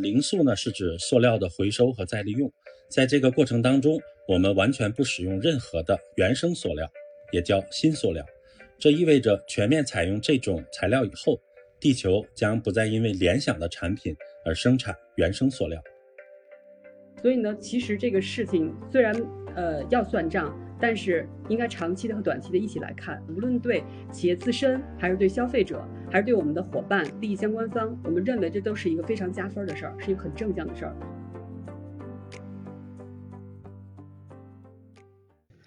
零塑呢是指塑料的回收和再利用，在这个过程当中，我们完全不使用任何的原生塑料，也叫新塑料。这意味着全面采用这种材料以后，地球将不再因为联想的产品而生产原生塑料。所以呢，其实这个事情虽然呃要算账，但是应该长期的和短期的一起来看。无论对企业自身，还是对消费者，还是对我们的伙伴、利益相关方，我们认为这都是一个非常加分的事儿，是一个很正向的事儿。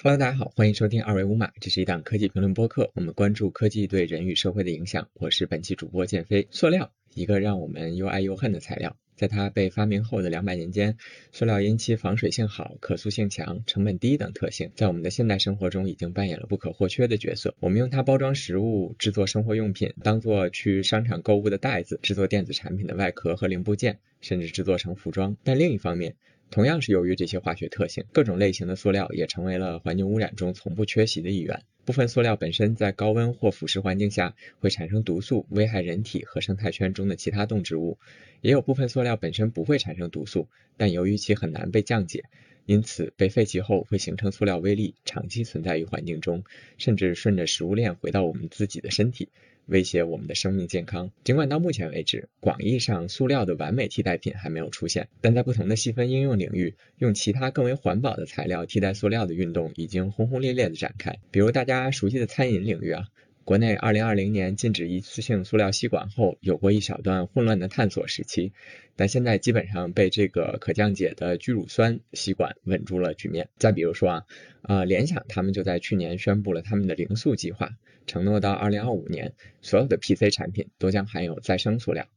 Hello，大家好，欢迎收听二维五码，这是一档科技评论播客，我们关注科技对人与社会的影响。我是本期主播建飞。塑料，一个让我们又爱又恨的材料。在它被发明后的两百年间，塑料因其防水性好、可塑性强、成本低等特性，在我们的现代生活中已经扮演了不可或缺的角色。我们用它包装食物、制作生活用品，当做去商场购物的袋子，制作电子产品的外壳和零部件，甚至制作成服装。但另一方面，同样是由于这些化学特性，各种类型的塑料也成为了环境污染中从不缺席的一员。部分塑料本身在高温或腐蚀环境下会产生毒素，危害人体和生态圈中的其他动植物；也有部分塑料本身不会产生毒素，但由于其很难被降解，因此被废弃后会形成塑料微粒，长期存在于环境中，甚至顺着食物链回到我们自己的身体。威胁我们的生命健康。尽管到目前为止，广义上塑料的完美替代品还没有出现，但在不同的细分应用领域，用其他更为环保的材料替代塑料的运动已经轰轰烈烈地展开。比如大家熟悉的餐饮领域啊。国内二零二零年禁止一次性塑料吸管后，有过一小段混乱的探索时期，但现在基本上被这个可降解的聚乳酸吸管稳住了局面。再比如说啊，呃，联想他们就在去年宣布了他们的零塑计划，承诺到二零二五年，所有的 PC 产品都将含有再生塑料。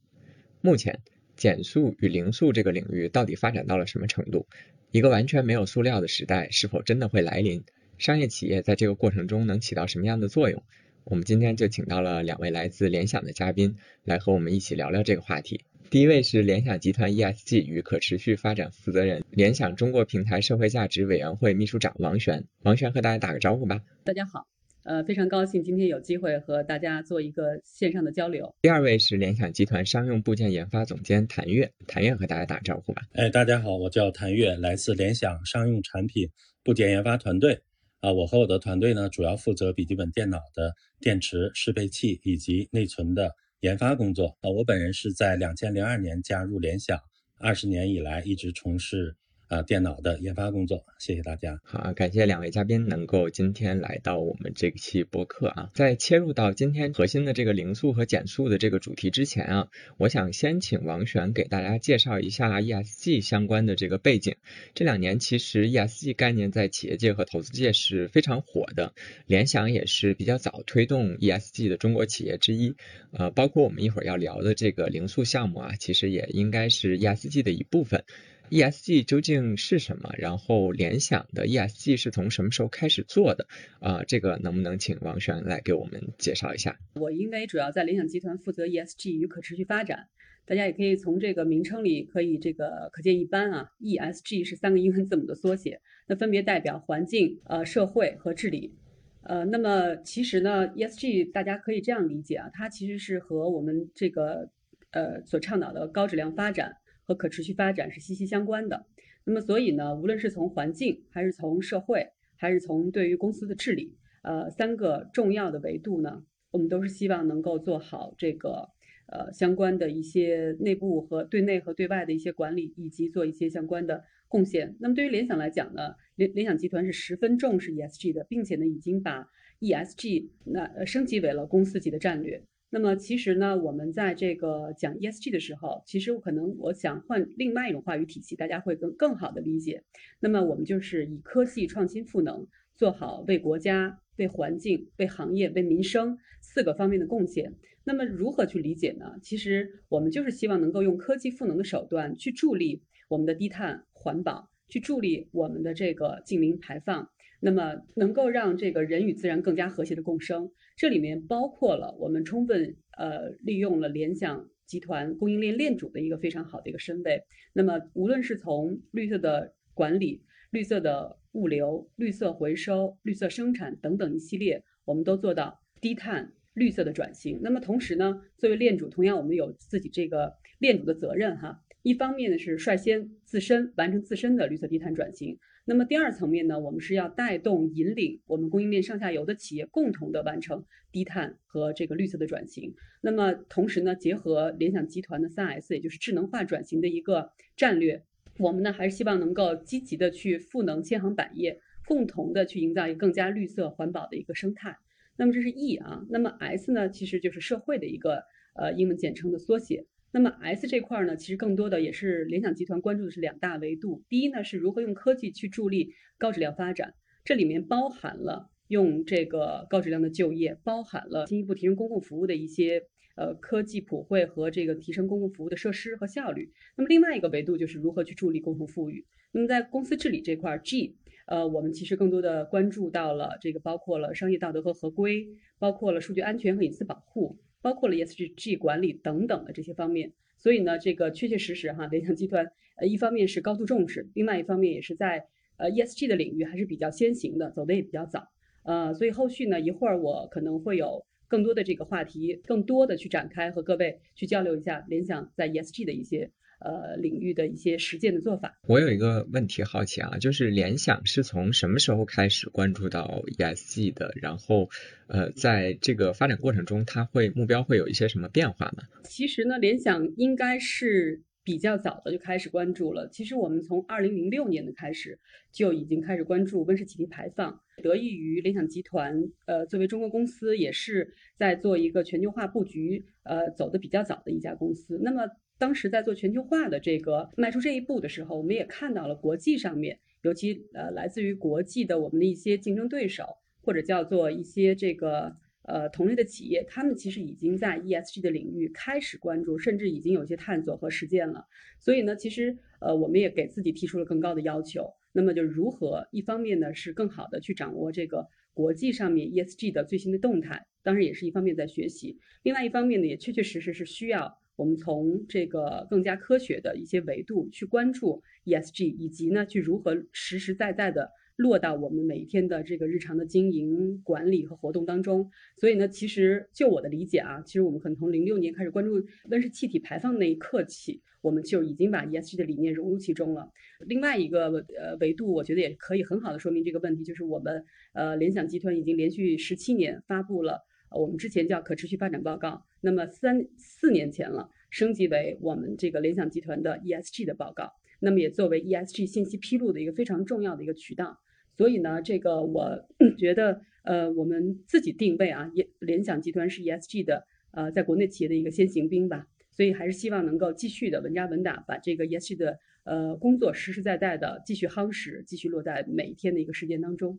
目前，减塑与零塑这个领域到底发展到了什么程度？一个完全没有塑料的时代是否真的会来临？商业企业在这个过程中能起到什么样的作用？我们今天就请到了两位来自联想的嘉宾，来和我们一起聊聊这个话题。第一位是联想集团 ESG 与可持续发展负责人、联想中国平台社会价值委员会秘书长王璇。王璇和大家打个招呼吧。大家好，呃，非常高兴今天有机会和大家做一个线上的交流。第二位是联想集团商用部件研发总监谭月，谭月和大家打个招呼吧。哎，大家好，我叫谭月，来自联想商用产品部件研发团队。啊，我和我的团队呢，主要负责笔记本电脑的电池、适配器以及内存的研发工作。啊，我本人是在两千零二年加入联想，二十年以来一直从事。啊，电脑的研发工作，谢谢大家。好，感谢两位嘉宾能够今天来到我们这期播客啊。在切入到今天核心的这个零速和减速的这个主题之前啊，我想先请王璇给大家介绍一下 ESG 相关的这个背景。这两年其实 ESG 概念在企业界和投资界是非常火的，联想也是比较早推动 ESG 的中国企业之一。呃，包括我们一会儿要聊的这个零速项目啊，其实也应该是 ESG 的一部分。ESG 究竟是什么？然后联想的 ESG 是从什么时候开始做的？啊，这个能不能请王璇来给我们介绍一下？我因为主要在联想集团负责 ESG 与可持续发展，大家也可以从这个名称里可以这个可见一斑啊。ESG 是三个英文字母的缩写，那分别代表环境、呃社会和治理。呃，那么其实呢，ESG 大家可以这样理解啊，它其实是和我们这个呃所倡导的高质量发展。和可持续发展是息息相关的。那么，所以呢，无论是从环境，还是从社会，还是从对于公司的治理，呃，三个重要的维度呢，我们都是希望能够做好这个呃相关的一些内部和对内和对外的一些管理，以及做一些相关的贡献。那么，对于联想来讲呢，联联想集团是十分重视 ESG 的，并且呢，已经把 ESG 那升级为了公司级的战略。那么其实呢，我们在这个讲 ESG 的时候，其实可能我想换另外一种话语体系，大家会更更好的理解。那么我们就是以科技创新赋能，做好为国家、为环境、为行业、为民生四个方面的贡献。那么如何去理解呢？其实我们就是希望能够用科技赋能的手段去助力我们的低碳环保，去助力我们的这个净零排放。那么能够让这个人与自然更加和谐的共生，这里面包括了我们充分呃利用了联想集团供应链链主的一个非常好的一个身位。那么无论是从绿色的管理、绿色的物流、绿色回收、绿色生产等等一系列，我们都做到低碳绿色的转型。那么同时呢，作为链主，同样我们有自己这个链主的责任哈。一方面呢是率先自身完成自身的绿色低碳转型，那么第二层面呢，我们是要带动引领我们供应链上下游的企业共同的完成低碳和这个绿色的转型。那么同时呢，结合联想集团的三 S，也就是智能化转型的一个战略，我们呢还是希望能够积极的去赋能千行百业，共同的去营造一个更加绿色环保的一个生态。那么这是 E 啊，那么 S 呢，其实就是社会的一个呃英文简称的缩写。那么 S 这块呢，其实更多的也是联想集团关注的是两大维度。第一呢，是如何用科技去助力高质量发展，这里面包含了用这个高质量的就业，包含了进一步提升公共服务的一些呃科技普惠和这个提升公共服务的设施和效率。那么另外一个维度就是如何去助力共同富裕。那么在公司治理这块 G。呃，我们其实更多的关注到了这个，包括了商业道德和合规，包括了数据安全和隐私保护，包括了 ESG 管理等等的这些方面。所以呢，这个确确实实哈，联想集团呃，一方面是高度重视，另外一方面也是在呃 ESG 的领域还是比较先行的，走的也比较早。呃，所以后续呢，一会儿我可能会有更多的这个话题，更多的去展开和各位去交流一下联想在 ESG 的一些。呃，领域的一些实践的做法。我有一个问题好奇啊，就是联想是从什么时候开始关注到 ESG 的？然后，呃，在这个发展过程中，它会目标会有一些什么变化吗？其实呢，联想应该是比较早的就开始关注了。其实我们从二零零六年的开始就已经开始关注温室气体排放，得益于联想集团，呃，作为中国公司，也是在做一个全球化布局，呃，走的比较早的一家公司。那么。当时在做全球化的这个迈出这一步的时候，我们也看到了国际上面，尤其呃来自于国际的我们的一些竞争对手，或者叫做一些这个呃同类的企业，他们其实已经在 ESG 的领域开始关注，甚至已经有一些探索和实践了。所以呢，其实呃我们也给自己提出了更高的要求。那么就如何一方面呢是更好的去掌握这个国际上面 ESG 的最新的动态，当然也是一方面在学习，另外一方面呢也确确实实是需要。我们从这个更加科学的一些维度去关注 ESG，以及呢，去如何实实在在的落到我们每一天的这个日常的经营管理和活动当中。所以呢，其实就我的理解啊，其实我们可能从零六年开始关注温室气体排放那一刻起，我们就已经把 ESG 的理念融入其中了。另外一个呃维度，我觉得也可以很好的说明这个问题，就是我们呃联想集团已经连续十七年发布了。我们之前叫可持续发展报告，那么三四年前了，升级为我们这个联想集团的 ESG 的报告，那么也作为 ESG 信息披露的一个非常重要的一个渠道。所以呢，这个我 觉得，呃，我们自己定位啊，联联想集团是 ESG 的，呃，在国内企业的一个先行兵吧。所以还是希望能够继续的稳扎稳打，把这个 ESG 的呃工作实实在在的继续夯实，继续落在每一天的一个实践当中。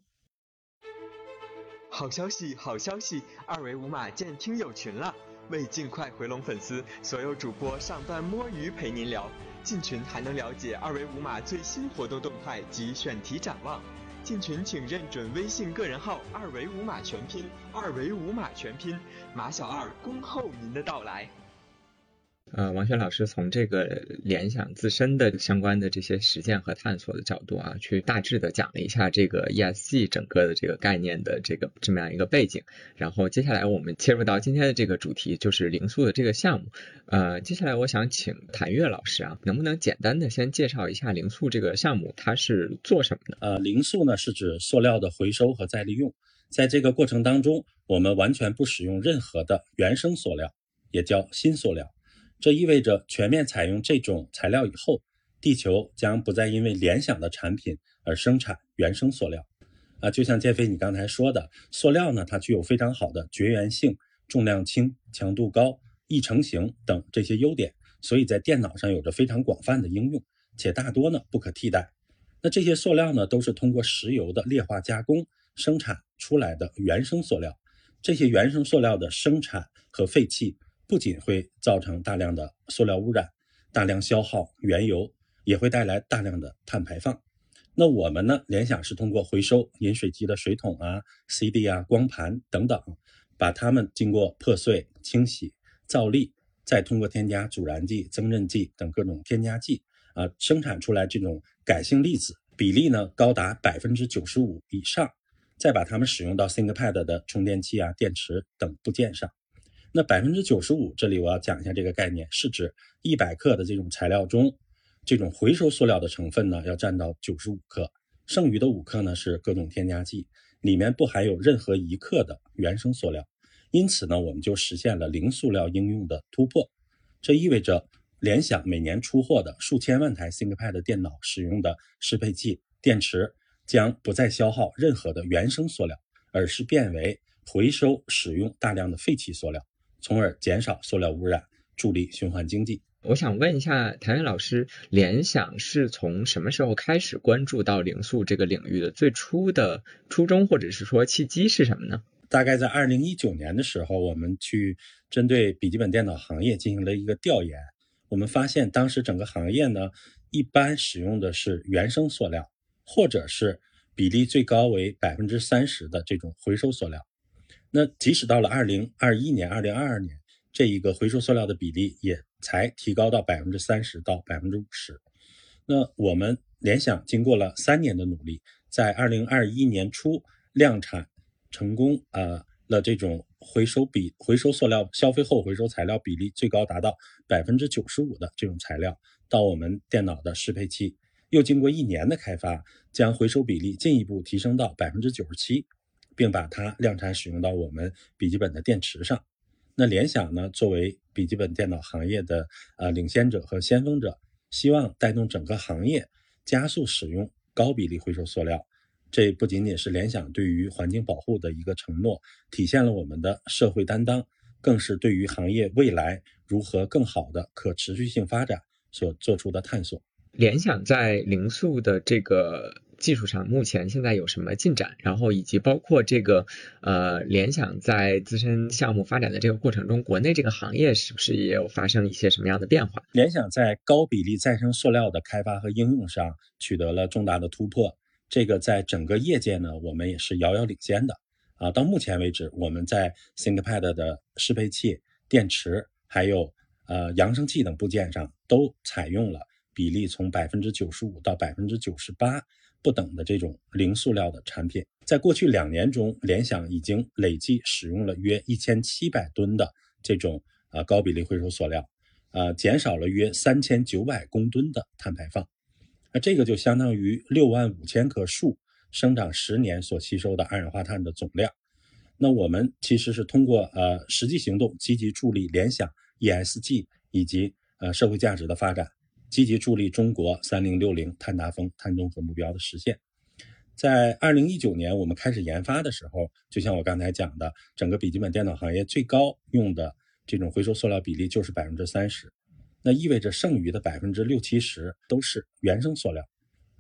好消息，好消息！二维码见听友群了。为尽快回笼粉丝，所有主播上班摸鱼陪您聊。进群还能了解二维码最新活动动态及选题展望。进群请认准微信个人号二维码全拼，二维码全拼，马小二恭候您的到来。呃，王轩老师从这个联想自身的相关的这些实践和探索的角度啊，去大致的讲了一下这个 ESG 整个的这个概念的这个这么样一个背景。然后接下来我们切入到今天的这个主题，就是零塑的这个项目。呃，接下来我想请谭月老师啊，能不能简单的先介绍一下零塑这个项目，它是做什么的？呃，零塑呢是指塑料的回收和再利用，在这个过程当中，我们完全不使用任何的原生塑料，也叫新塑料。这意味着全面采用这种材料以后，地球将不再因为联想的产品而生产原生塑料。啊，就像建飞你刚才说的，塑料呢，它具有非常好的绝缘性、重量轻、强度高、易成型等这些优点，所以在电脑上有着非常广泛的应用，且大多呢不可替代。那这些塑料呢，都是通过石油的裂化加工生产出来的原生塑料。这些原生塑料的生产和废弃。不仅会造成大量的塑料污染，大量消耗原油，也会带来大量的碳排放。那我们呢？联想是通过回收饮水机的水桶啊、CD 啊、光盘等等，把它们经过破碎、清洗、造粒，再通过添加阻燃剂、增韧剂等各种添加剂啊，生产出来这种改性粒子，比例呢高达百分之九十五以上，再把它们使用到 ThinkPad 的充电器啊、电池等部件上。那百分之九十五，这里我要讲一下这个概念，是指一百克的这种材料中，这种回收塑料的成分呢要占到九十五克，剩余的五克呢是各种添加剂，里面不含有任何一克的原生塑料。因此呢，我们就实现了零塑料应用的突破。这意味着联想每年出货的数千万台 ThinkPad 电脑使用的适配器、电池将不再消耗任何的原生塑料，而是变为回收使用大量的废弃塑料，从而减少塑料污染，助力循环经济。我想问一下谭云老师，联想是从什么时候开始关注到零塑这个领域的？最初的初衷或者是说契机是什么呢？大概在二零一九年的时候，我们去针对笔记本电脑行业进行了一个调研，我们发现当时整个行业呢，一般使用的是原生塑料，或者是比例最高为百分之三十的这种回收塑料。那即使到了二零二一年、二零二二年，这一个回收塑料的比例也才提高到百分之三十到百分之五十。那我们联想经过了三年的努力，在二零二一年初量产成功，呃了这种回收比回收塑料消费后回收材料比例最高达到百分之九十五的这种材料到我们电脑的适配器，又经过一年的开发，将回收比例进一步提升到百分之九十七，并把它量产使用到我们笔记本的电池上。那联想呢，作为笔记本电脑行业的呃领先者和先锋者，希望带动整个行业加速使用高比例回收塑料。这不仅仅是联想对于环境保护的一个承诺，体现了我们的社会担当，更是对于行业未来如何更好的可持续性发展所做出的探索。联想在零塑的这个。技术上目前现在有什么进展？然后以及包括这个呃联想在自身项目发展的这个过程中，国内这个行业是不是也有发生一些什么样的变化？联想在高比例再生塑料的开发和应用上取得了重大的突破，这个在整个业界呢，我们也是遥遥领先的啊。到目前为止，我们在 ThinkPad 的适配器、电池还有呃扬声器等部件上都采用了比例从百分之九十五到百分之九十八。不等的这种零塑料的产品，在过去两年中，联想已经累计使用了约一千七百吨的这种啊高比例回收塑料，呃，减少了约三千九百公吨的碳排放。那这个就相当于六万五千棵树生长十年所吸收的二氧化碳的总量。那我们其实是通过呃实际行动，积极助力联想 ESG 以及呃社会价值的发展。积极助力中国“三零六零”碳达峰、碳中和目标的实现。在二零一九年，我们开始研发的时候，就像我刚才讲的，整个笔记本电脑行业最高用的这种回收塑料比例就是百分之三十，那意味着剩余的百分之六七十都是原生塑料。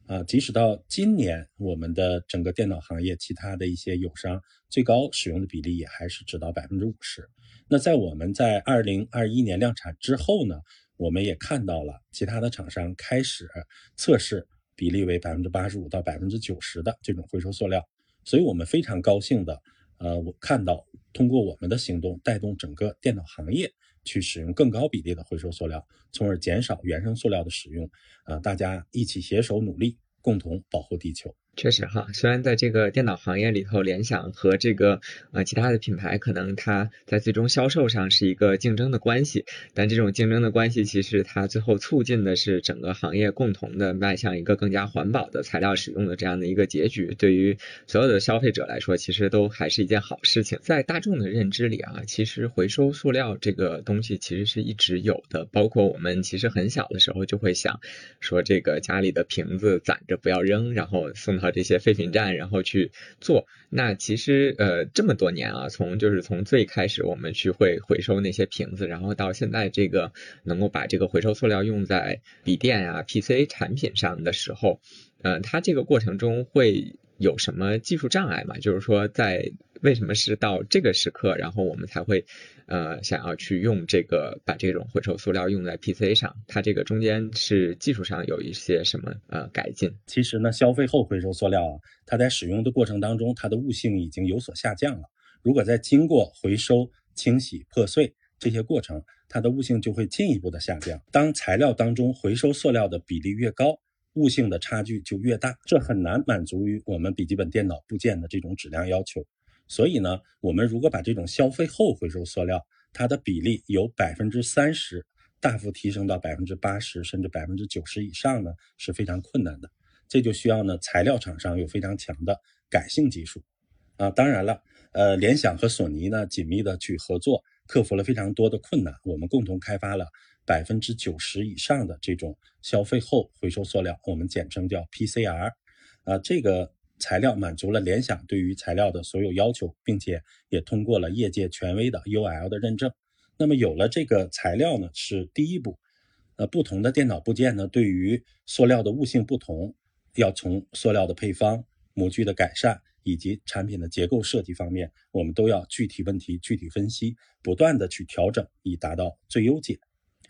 啊，即使到今年，我们的整个电脑行业其他的一些友商最高使用的比例也还是只到百分之五十。那在我们在二零二一年量产之后呢？我们也看到了其他的厂商开始测试比例为百分之八十五到百分之九十的这种回收塑料，所以我们非常高兴的，呃，我看到通过我们的行动带动整个电脑行业去使用更高比例的回收塑料，从而减少原生塑料的使用，呃，大家一起携手努力，共同保护地球。确实哈，虽然在这个电脑行业里头，联想和这个呃其他的品牌可能它在最终销售上是一个竞争的关系，但这种竞争的关系其实它最后促进的是整个行业共同的迈向一个更加环保的材料使用的这样的一个结局。对于所有的消费者来说，其实都还是一件好事情。在大众的认知里啊，其实回收塑料这个东西其实是一直有的，包括我们其实很小的时候就会想说这个家里的瓶子攒着不要扔，然后送到。这些废品站，然后去做。那其实呃这么多年啊，从就是从最开始我们去会回收那些瓶子，然后到现在这个能够把这个回收塑料用在笔电啊、PC 产品上的时候，嗯，它这个过程中会有什么技术障碍吗？就是说在为什么是到这个时刻，然后我们才会？呃，想要去用这个把这种回收塑料用在 PC 上，它这个中间是技术上有一些什么呃改进？其实呢，消费后回收塑料啊，它在使用的过程当中，它的悟性已经有所下降了。如果在经过回收、清洗、破碎这些过程，它的悟性就会进一步的下降。当材料当中回收塑料的比例越高，物性的差距就越大，这很难满足于我们笔记本电脑部件的这种质量要求。所以呢，我们如果把这种消费后回收塑料，它的比例由百分之三十大幅提升到百分之八十甚至百分之九十以上呢，是非常困难的。这就需要呢材料厂商有非常强的改性技术啊。当然了，呃，联想和索尼呢紧密的去合作，克服了非常多的困难，我们共同开发了百分之九十以上的这种消费后回收塑料，我们简称叫 PCR。啊，这个材料满足了联想对于材料的所有要求，并且也通过了业界权威的 UL 的认证。那么有了这个材料呢，是第一步。呃，不同的电脑部件呢，对于塑料的物性不同，要从塑料的配方、模具的改善以及产品的结构设计方面，我们都要具体问题具体分析，不断的去调整，以达到最优解。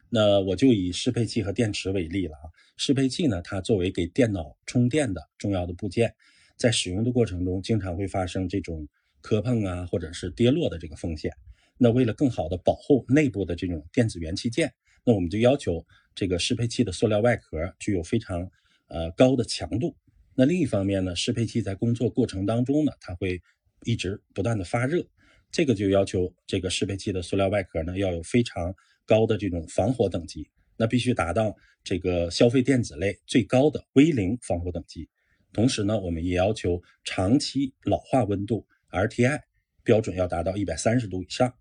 那我就以适配器和电池为例了啊。适配器呢，它作为给电脑充电的重要的部件，在使用的过程中，经常会发生这种磕碰啊，或者是跌落的这个风险。那为了更好的保护内部的这种电子元器件，那我们就要求这个适配器的塑料外壳具有非常呃高的强度。那另一方面呢，适配器在工作过程当中呢，它会一直不断的发热，这个就要求这个适配器的塑料外壳呢要有非常高的这种防火等级，那必须达到这个消费电子类最高的 V 零防火等级。同时呢，我们也要求长期老化温度 RTI 标准要达到一百三十度以上。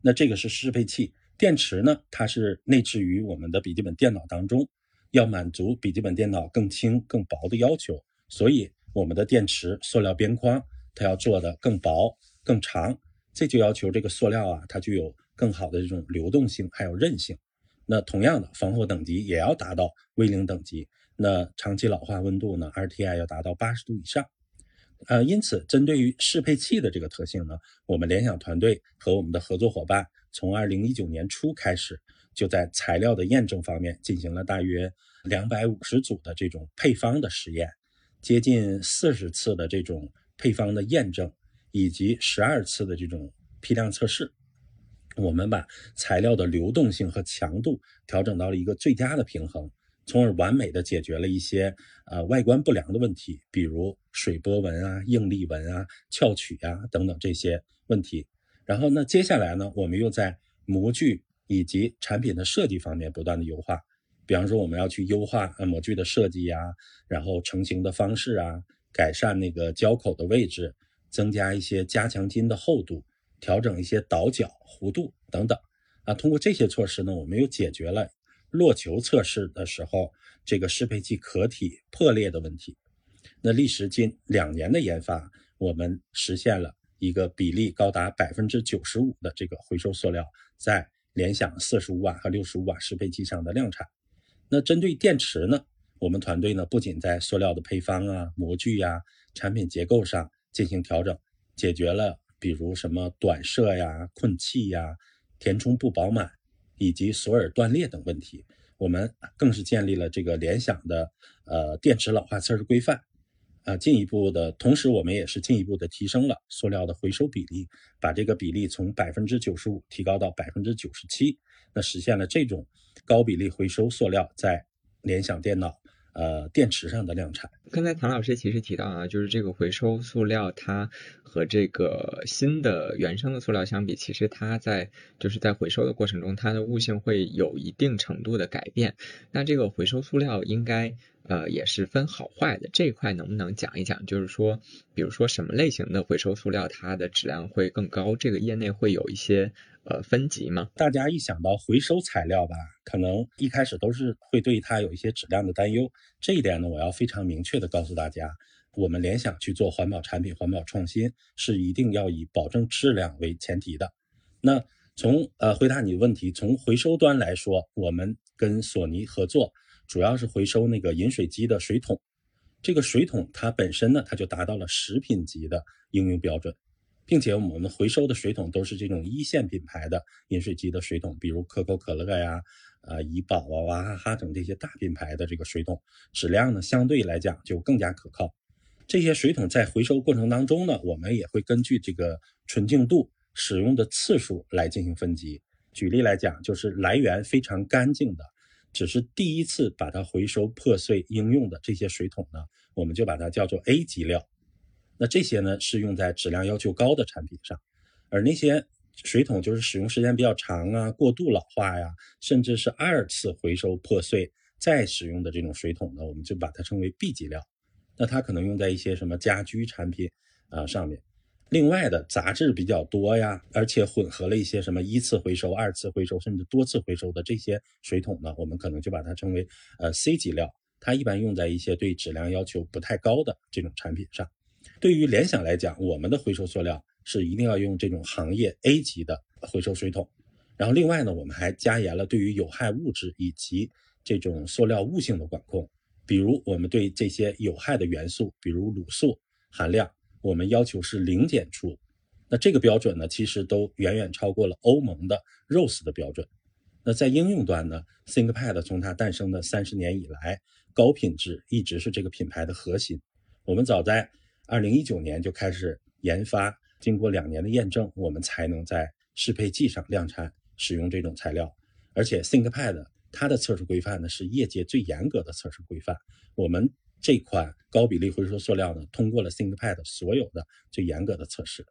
那这个是适配器，电池呢？它是内置于我们的笔记本电脑当中，要满足笔记本电脑更轻更薄的要求，所以我们的电池塑料边框它要做的更薄更长，这就要求这个塑料啊，它具有更好的这种流动性还有韧性。那同样的防火等级也要达到 V 零等级，那长期老化温度呢？RTI 要达到八十度以上。呃，因此，针对于适配器的这个特性呢，我们联想团队和我们的合作伙伴，从二零一九年初开始，就在材料的验证方面进行了大约两百五十组的这种配方的实验，接近四十次的这种配方的验证，以及十二次的这种批量测试，我们把材料的流动性和强度调整到了一个最佳的平衡。从而完美的解决了一些呃外观不良的问题，比如水波纹啊、应力纹啊、翘曲啊等等这些问题。然后呢，接下来呢，我们又在模具以及产品的设计方面不断的优化。比方说，我们要去优化模具的设计呀，然后成型的方式啊，改善那个胶口的位置，增加一些加强筋的厚度，调整一些倒角弧度等等。啊，通过这些措施呢，我们又解决了。落球测试的时候，这个适配器壳体破裂的问题，那历时近两年的研发，我们实现了一个比例高达百分之九十五的这个回收塑料在联想四十五瓦和六十五瓦适配器上的量产。那针对电池呢，我们团队呢不仅在塑料的配方啊、模具呀、产品结构上进行调整，解决了比如什么短射呀、困气呀、填充不饱满。以及锁耳断裂等问题，我们更是建立了这个联想的呃电池老化测试规范，啊，进一步的同时，我们也是进一步的提升了塑料的回收比例，把这个比例从百分之九十五提高到百分之九十七，那实现了这种高比例回收塑料在联想电脑。呃，电池上的量产。刚才唐老师其实提到啊，就是这个回收塑料，它和这个新的原生的塑料相比，其实它在就是在回收的过程中，它的物性会有一定程度的改变。那这个回收塑料应该呃也是分好坏的，这一块能不能讲一讲？就是说，比如说什么类型的回收塑料，它的质量会更高？这个业内会有一些。呃，分级吗？大家一想到回收材料吧，可能一开始都是会对它有一些质量的担忧。这一点呢，我要非常明确的告诉大家，我们联想去做环保产品、环保创新，是一定要以保证质量为前提的。那从呃回答你的问题，从回收端来说，我们跟索尼合作，主要是回收那个饮水机的水桶。这个水桶它本身呢，它就达到了食品级的应用标准。并且我们回收的水桶都是这种一线品牌的饮水机的水桶，比如可口可乐呀、啊怡宝啊、娃哈哈等这些大品牌的这个水桶，质量呢相对来讲就更加可靠。这些水桶在回收过程当中呢，我们也会根据这个纯净度、使用的次数来进行分级。举例来讲，就是来源非常干净的，只是第一次把它回收破碎应用的这些水桶呢，我们就把它叫做 A 级料。那这些呢是用在质量要求高的产品上，而那些水桶就是使用时间比较长啊，过度老化呀，甚至是二次回收破碎再使用的这种水桶呢，我们就把它称为 B 级料。那它可能用在一些什么家居产品啊上面。另外的杂质比较多呀，而且混合了一些什么一次回收、二次回收甚至多次回收的这些水桶呢，我们可能就把它称为呃 C 级料。它一般用在一些对质量要求不太高的这种产品上。对于联想来讲，我们的回收塑料是一定要用这种行业 A 级的回收水桶。然后另外呢，我们还加严了对于有害物质以及这种塑料物性的管控。比如我们对这些有害的元素，比如卤素含量，我们要求是零检出。那这个标准呢，其实都远远超过了欧盟的 ROSE 的标准。那在应用端呢，ThinkPad 从它诞生的三十年以来，高品质一直是这个品牌的核心。我们早在二零一九年就开始研发，经过两年的验证，我们才能在适配剂上量产使用这种材料。而且 ThinkPad 它的测试规范呢是业界最严格的测试规范。我们这款高比例回收塑料呢，通过了 ThinkPad 所有的最严格的测试。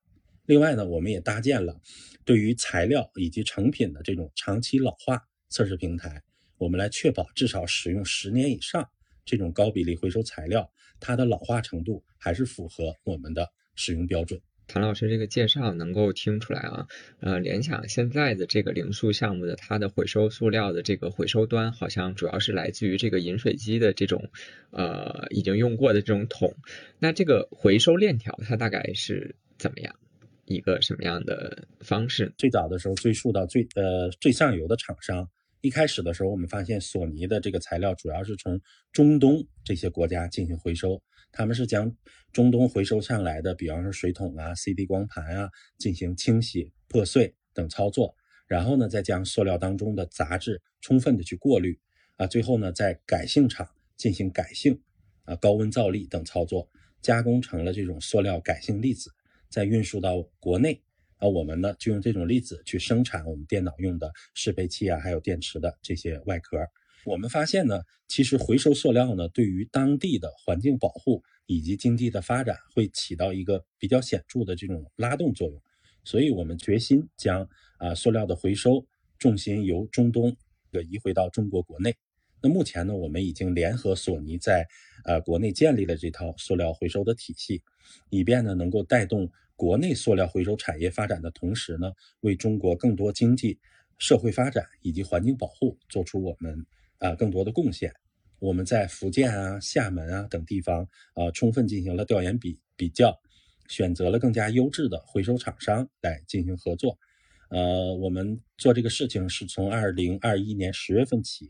另外呢，我们也搭建了对于材料以及成品的这种长期老化测试平台，我们来确保至少使用十年以上这种高比例回收材料。它的老化程度还是符合我们的使用标准。谭老师这个介绍能够听出来啊，呃，联想现在的这个零塑项目的它的回收塑料的这个回收端，好像主要是来自于这个饮水机的这种呃已经用过的这种桶。那这个回收链条它大概是怎么样一个什么样的方式？最早的时候追溯到最呃最上游的厂商。一开始的时候，我们发现索尼的这个材料主要是从中东这些国家进行回收，他们是将中东回收上来的，比方说水桶啊、CD 光盘啊进行清洗、破碎等操作，然后呢，再将塑料当中的杂质充分的去过滤，啊，最后呢，在改性厂进行改性，啊，高温造粒等操作，加工成了这种塑料改性粒子，再运输到国内。啊，我们呢就用这种粒子去生产我们电脑用的适配器啊，还有电池的这些外壳。我们发现呢，其实回收塑料呢，对于当地的环境保护以及经济的发展会起到一个比较显著的这种拉动作用。所以，我们决心将啊塑料的回收重心由中东的移回到中国国内。那目前呢，我们已经联合索尼在呃国内建立了这套塑料回收的体系，以便呢能够带动。国内塑料回收产业发展的同时呢，为中国更多经济社会发展以及环境保护做出我们啊更多的贡献。我们在福建啊、厦门啊等地方啊，充分进行了调研比比较，选择了更加优质的回收厂商来进行合作。呃，我们做这个事情是从二零二一年十月份起。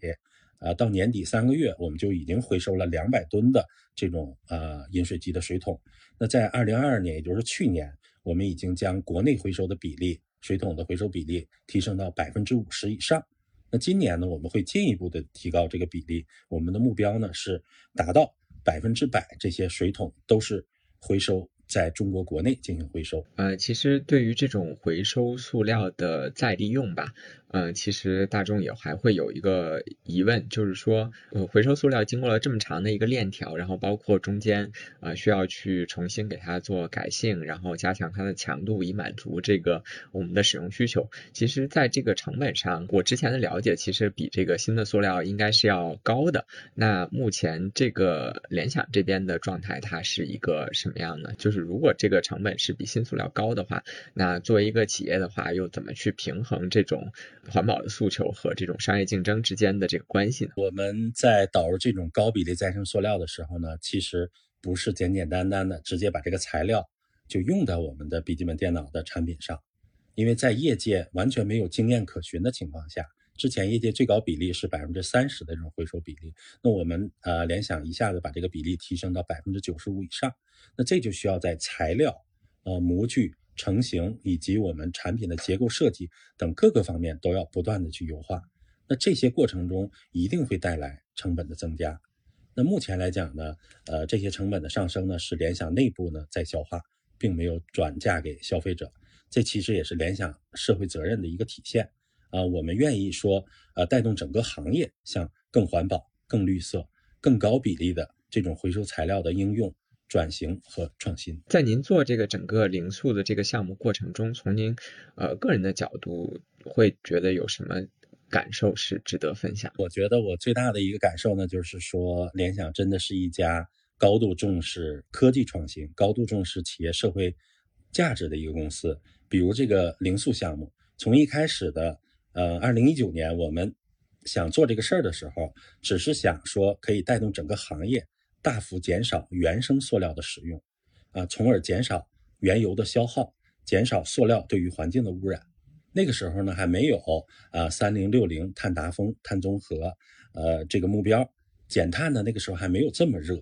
啊，到年底三个月，我们就已经回收了两百吨的这种啊饮水机的水桶。那在二零二二年，也就是去年，我们已经将国内回收的比例，水桶的回收比例提升到百分之五十以上。那今年呢，我们会进一步的提高这个比例。我们的目标呢是达到百分之百，这些水桶都是回收。在中国国内进行回收，呃，其实对于这种回收塑料的再利用吧，呃，其实大众也还会有一个疑问，就是说，呃，回收塑料经过了这么长的一个链条，然后包括中间，呃，需要去重新给它做改性，然后加强它的强度，以满足这个我们的使用需求。其实，在这个成本上，我之前的了解其实比这个新的塑料应该是要高的。那目前这个联想这边的状态，它是一个什么样呢？就是。如果这个成本是比新塑料高的话，那作为一个企业的话，又怎么去平衡这种环保的诉求和这种商业竞争之间的这个关系呢？我们在导入这种高比例再生塑料的时候呢，其实不是简简单单的直接把这个材料就用在我们的笔记本电脑的产品上，因为在业界完全没有经验可循的情况下。之前业界最高比例是百分之三十的这种回收比例，那我们呃联想一下子把这个比例提升到百分之九十五以上，那这就需要在材料、呃模具、成型以及我们产品的结构设计等各个方面都要不断的去优化，那这些过程中一定会带来成本的增加。那目前来讲呢，呃这些成本的上升呢是联想内部呢在消化，并没有转嫁给消费者，这其实也是联想社会责任的一个体现。啊，我们愿意说，呃，带动整个行业向更环保、更绿色、更高比例的这种回收材料的应用转型和创新。在您做这个整个零塑的这个项目过程中，从您呃个人的角度，会觉得有什么感受是值得分享？我觉得我最大的一个感受呢，就是说联想真的是一家高度重视科技创新、高度重视企业社会价值的一个公司。比如这个零塑项目，从一开始的呃，二零一九年我们。想做这个事儿的时候，只是想说可以带动整个行业大幅减少原生塑料的使用，啊，从而减少原油的消耗，减少塑料对于环境的污染。那个时候呢，还没有啊三零六零碳达峰、碳中和，呃，这个目标，减碳呢，那个时候还没有这么热。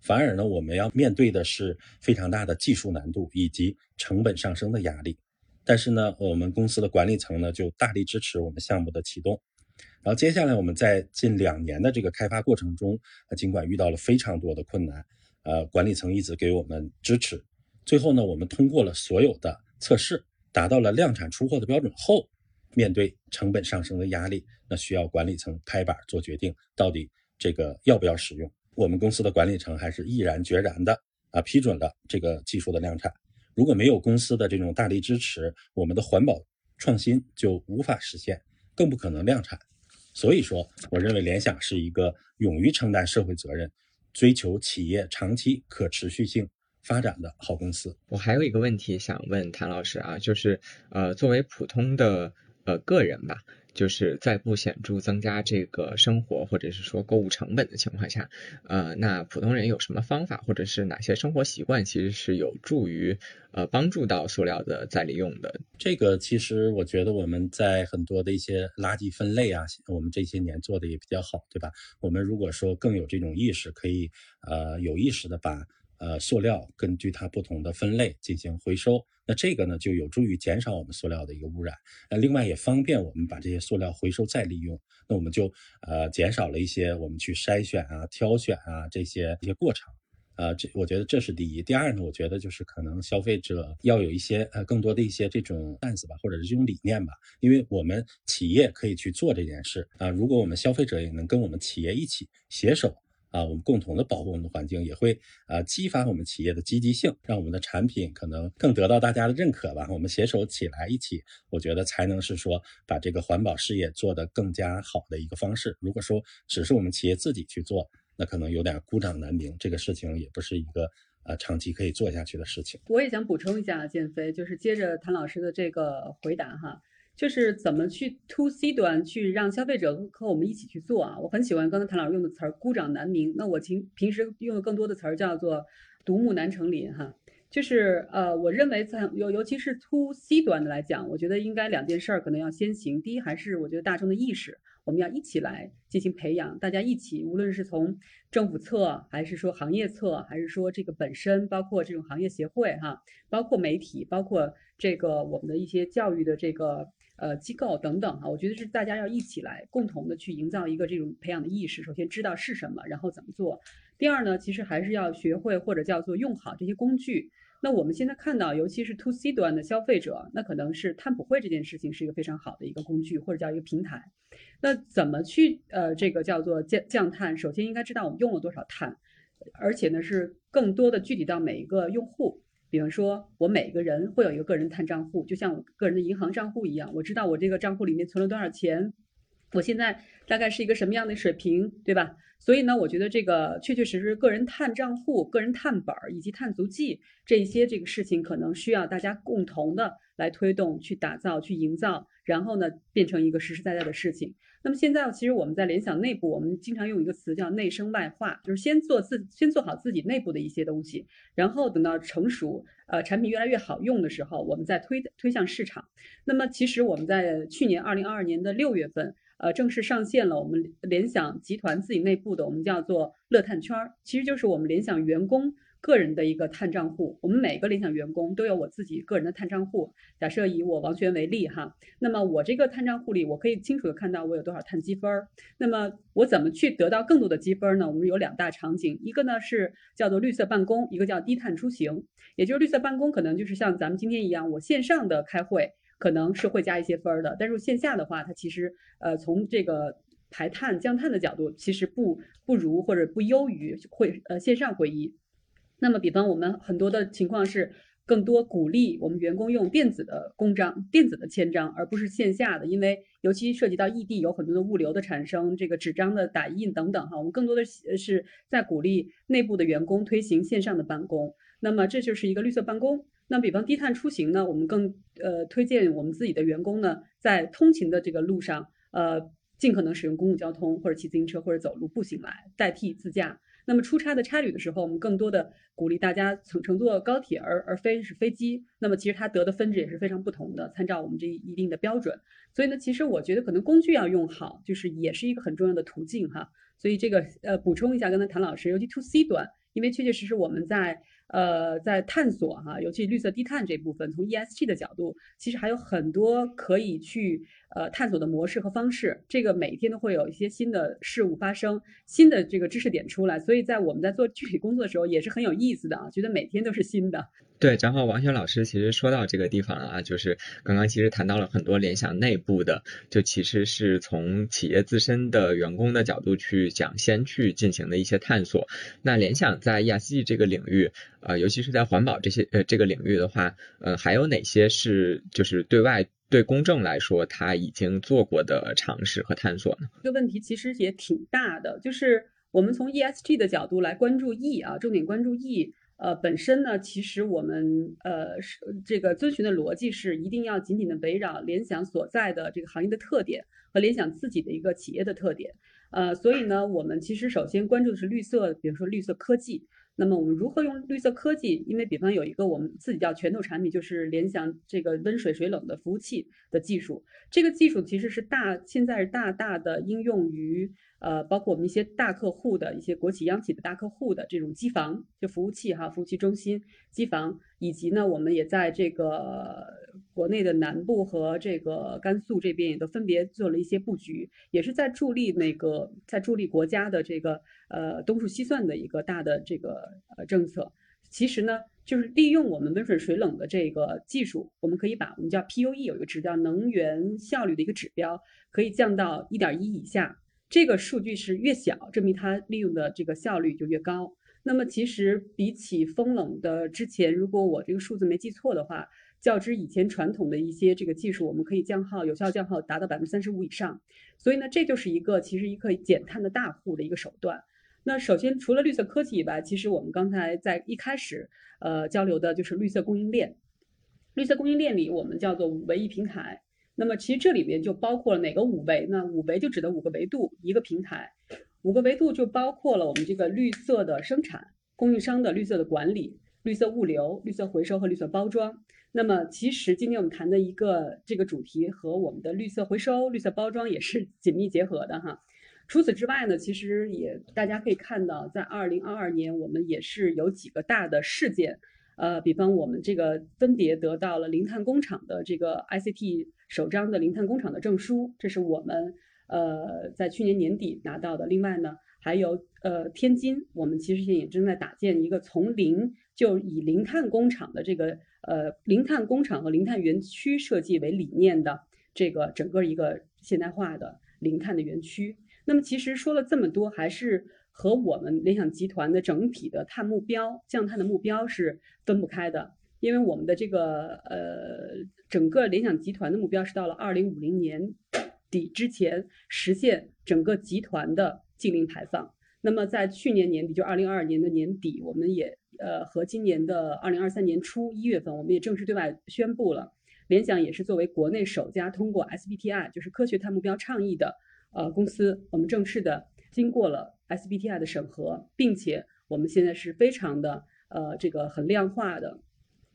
反而呢，我们要面对的是非常大的技术难度以及成本上升的压力。但是呢，我们公司的管理层呢，就大力支持我们项目的启动。然后接下来我们在近两年的这个开发过程中，啊，尽管遇到了非常多的困难，呃，管理层一直给我们支持。最后呢，我们通过了所有的测试，达到了量产出货的标准后，面对成本上升的压力，那需要管理层拍板做决定，到底这个要不要使用？我们公司的管理层还是毅然决然的啊，批准了这个技术的量产。如果没有公司的这种大力支持，我们的环保创新就无法实现，更不可能量产。所以说，我认为联想是一个勇于承担社会责任、追求企业长期可持续性发展的好公司。我还有一个问题想问谭老师啊，就是呃，作为普通的呃个人吧。就是在不显著增加这个生活或者是说购物成本的情况下，呃，那普通人有什么方法或者是哪些生活习惯其实是有助于呃帮助到塑料的再利用的？这个其实我觉得我们在很多的一些垃圾分类啊，我们这些年做的也比较好，对吧？我们如果说更有这种意识，可以呃有意识的把。呃，塑料根据它不同的分类进行回收，那这个呢就有助于减少我们塑料的一个污染。那另外也方便我们把这些塑料回收再利用，那我们就呃减少了一些我们去筛选啊、挑选啊这些一些过程。呃，这我觉得这是第一。第二呢，我觉得就是可能消费者要有一些呃更多的一些这种 sense 吧，或者是这种理念吧，因为我们企业可以去做这件事啊。如果我们消费者也能跟我们企业一起携手。啊，我们共同的保护我们的环境，也会啊激发我们企业的积极性，让我们的产品可能更得到大家的认可吧。我们携手起来，一起，我觉得才能是说把这个环保事业做得更加好的一个方式。如果说只是我们企业自己去做，那可能有点孤掌难鸣，这个事情也不是一个呃长期可以做下去的事情。我也想补充一下，建飞，就是接着谭老师的这个回答哈。就是怎么去 to C 端去让消费者和我们一起去做啊？我很喜欢刚才谭老师用的词儿“孤掌难鸣”，那我平平时用的更多的词儿叫做“独木难成林”哈。就是呃，我认为在尤尤其是 to C 端的来讲，我觉得应该两件事儿可能要先行。第一，还是我觉得大众的意识，我们要一起来进行培养，大家一起，无论是从政府侧，还是说行业侧，还是说这个本身，包括这种行业协会哈，包括媒体，包括这个我们的一些教育的这个。呃，机构等等哈，我觉得是大家要一起来共同的去营造一个这种培养的意识。首先知道是什么，然后怎么做。第二呢，其实还是要学会或者叫做用好这些工具。那我们现在看到，尤其是 to C 端的消费者，那可能是碳普惠这件事情是一个非常好的一个工具，或者叫一个平台。那怎么去呃这个叫做降降碳？首先应该知道我们用了多少碳，而且呢是更多的具体到每一个用户。比方说，我每个人会有一个个人碳账户，就像我个人的银行账户一样，我知道我这个账户里面存了多少钱，我现在大概是一个什么样的水平，对吧？所以呢，我觉得这个确确实实个人碳账户、个人碳本儿以及碳足迹这一些这个事情，可能需要大家共同的来推动、去打造、去营造，然后呢，变成一个实实在在的事情。那么现在，其实我们在联想内部，我们经常用一个词叫内生外化，就是先做自，先做好自己内部的一些东西，然后等到成熟，呃，产品越来越好用的时候，我们再推推向市场。那么其实我们在去年二零二二年的六月份，呃，正式上线了我们联想集团自己内部的，我们叫做乐探圈儿，其实就是我们联想员工。个人的一个碳账户，我们每个联想员工都有我自己个人的碳账户。假设以我王璇为例哈，那么我这个碳账户里，我可以清楚的看到我有多少碳积分儿。那么我怎么去得到更多的积分呢？我们有两大场景，一个呢是叫做绿色办公，一个叫低碳出行。也就是绿色办公可能就是像咱们今天一样，我线上的开会可能是会加一些分儿的，但是线下的话，它其实呃从这个排碳降碳的角度，其实不不如或者不优于会呃线上会议。那么，比方我们很多的情况是。更多鼓励我们员工用电子的公章、电子的签章，而不是线下的，因为尤其涉及到异地，有很多的物流的产生，这个纸张的打印等等哈。我们更多的是在鼓励内部的员工推行线上的办公。那么这就是一个绿色办公。那比方低碳出行呢，我们更呃推荐我们自己的员工呢，在通勤的这个路上，呃，尽可能使用公共交通或者骑自行车或者走路步行来代替自驾。那么出差的差旅的时候，我们更多的鼓励大家乘乘坐高铁，而而非是飞机。那么其实它得的分值也是非常不同的，参照我们这一定的标准。所以呢，其实我觉得可能工具要用好，就是也是一个很重要的途径哈。所以这个呃补充一下，刚才谭老师，尤其 to C 端，因为确确实实我们在。呃，在探索哈，尤其绿色低碳这部分，从 ESG 的角度，其实还有很多可以去呃探索的模式和方式。这个每天都会有一些新的事物发生，新的这个知识点出来，所以在我们在做具体工作的时候也是很有意思的啊，觉得每天都是新的。对，正好王雪老师其实说到这个地方了啊，就是刚刚其实谈到了很多联想内部的，就其实是从企业自身的员工的角度去讲，先去进行的一些探索。那联想在 ESG 这个领域。啊，尤其是在环保这些呃这个领域的话，呃，还有哪些是就是对外对公众来说他已经做过的尝试和探索呢？这个问题其实也挺大的，就是我们从 ESG 的角度来关注 E 啊，重点关注 E，呃，本身呢，其实我们呃是这个遵循的逻辑是一定要紧紧的围绕联想所在的这个行业的特点和联想自己的一个企业的特点，呃，所以呢，我们其实首先关注的是绿色，比如说绿色科技。那么我们如何用绿色科技？因为比方有一个我们自己叫拳头产品，就是联想这个温水水冷的服务器的技术。这个技术其实是大，现在是大大的应用于。呃，包括我们一些大客户的一些国企、央企的大客户的这种机房，就服务器哈，服务器中心、机房，以及呢，我们也在这个国内的南部和这个甘肃这边也都分别做了一些布局，也是在助力那个，在助力国家的这个呃东数西算的一个大的这个呃政策。其实呢，就是利用我们温水水冷的这个技术，我们可以把我们叫 PUE 有一个指标，能源效率的一个指标，可以降到一点一以下。这个数据是越小，证明它利用的这个效率就越高。那么其实比起风冷的之前，如果我这个数字没记错的话，较之以前传统的一些这个技术，我们可以降耗有效降耗达到百分之三十五以上。所以呢，这就是一个其实一个减碳的大户的一个手段。那首先除了绿色科技以外，其实我们刚才在一开始呃交流的就是绿色供应链。绿色供应链里，我们叫做五维一平台。那么其实这里面就包括了哪个五维呢？五维就指的五个维度，一个平台，五个维度就包括了我们这个绿色的生产、供应商的绿色的管理、绿色物流、绿色回收和绿色包装。那么其实今天我们谈的一个这个主题和我们的绿色回收、绿色包装也是 紧密结合的哈。除此之外呢，其实也大家可以看到，在二零二二年我们也是有几个大的事件。呃，比方我们这个分别得到了零碳工厂的这个 ICT 首张的零碳工厂的证书，这是我们呃在去年年底拿到的。另外呢，还有呃天津，我们其实现也正在打建一个从零就以零碳工厂的这个呃零碳工厂和零碳园区设计为理念的这个整个一个现代化的零碳的园区。那么其实说了这么多，还是。和我们联想集团的整体的碳目标、降碳的目标是分不开的，因为我们的这个呃整个联想集团的目标是到了二零五零年底之前实现整个集团的净零排放。那么在去年年底，就二零二二年的年底，我们也呃和今年的二零二三年初一月份，我们也正式对外宣布了，联想也是作为国内首家通过 SBTI，就是科学碳目标倡议的呃公司，我们正式的经过了。SBTI 的审核，并且我们现在是非常的呃这个很量化的，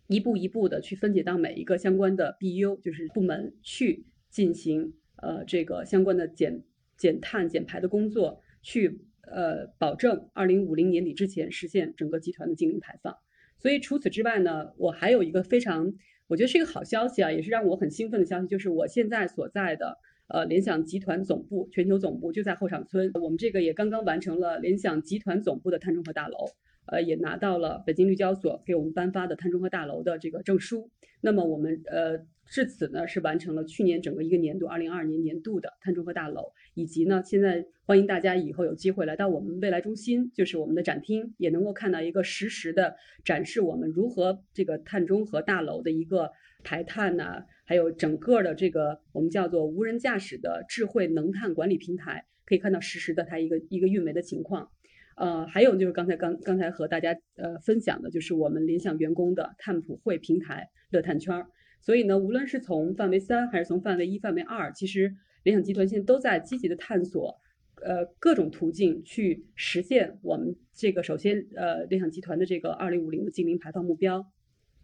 一步一步的去分解到每一个相关的 BU，就是部门去进行呃这个相关的减减碳减排的工作，去呃保证二零五零年底之前实现整个集团的净零排放。所以除此之外呢，我还有一个非常我觉得是一个好消息啊，也是让我很兴奋的消息，就是我现在所在的。呃，联想集团总部全球总部就在后场村，我们这个也刚刚完成了联想集团总部的碳中和大楼，呃，也拿到了北京绿交所给我们颁发的碳中和大楼的这个证书。那么我们呃至此呢，是完成了去年整个一个年度，二零二二年年度的碳中和大楼，以及呢，现在欢迎大家以后有机会来到我们未来中心，就是我们的展厅，也能够看到一个实时的展示我们如何这个碳中和大楼的一个排碳呐、还有整个的这个我们叫做无人驾驶的智慧能碳管理平台，可以看到实时的它一个一个运维的情况。呃，还有就是刚才刚刚才和大家呃分享的，就是我们联想员工的碳普惠平台乐碳圈儿。所以呢，无论是从范围三还是从范围一、范围二，其实联想集团现在都在积极的探索，呃，各种途径去实现我们这个首先呃联想集团的这个二零五零的净零排放目标。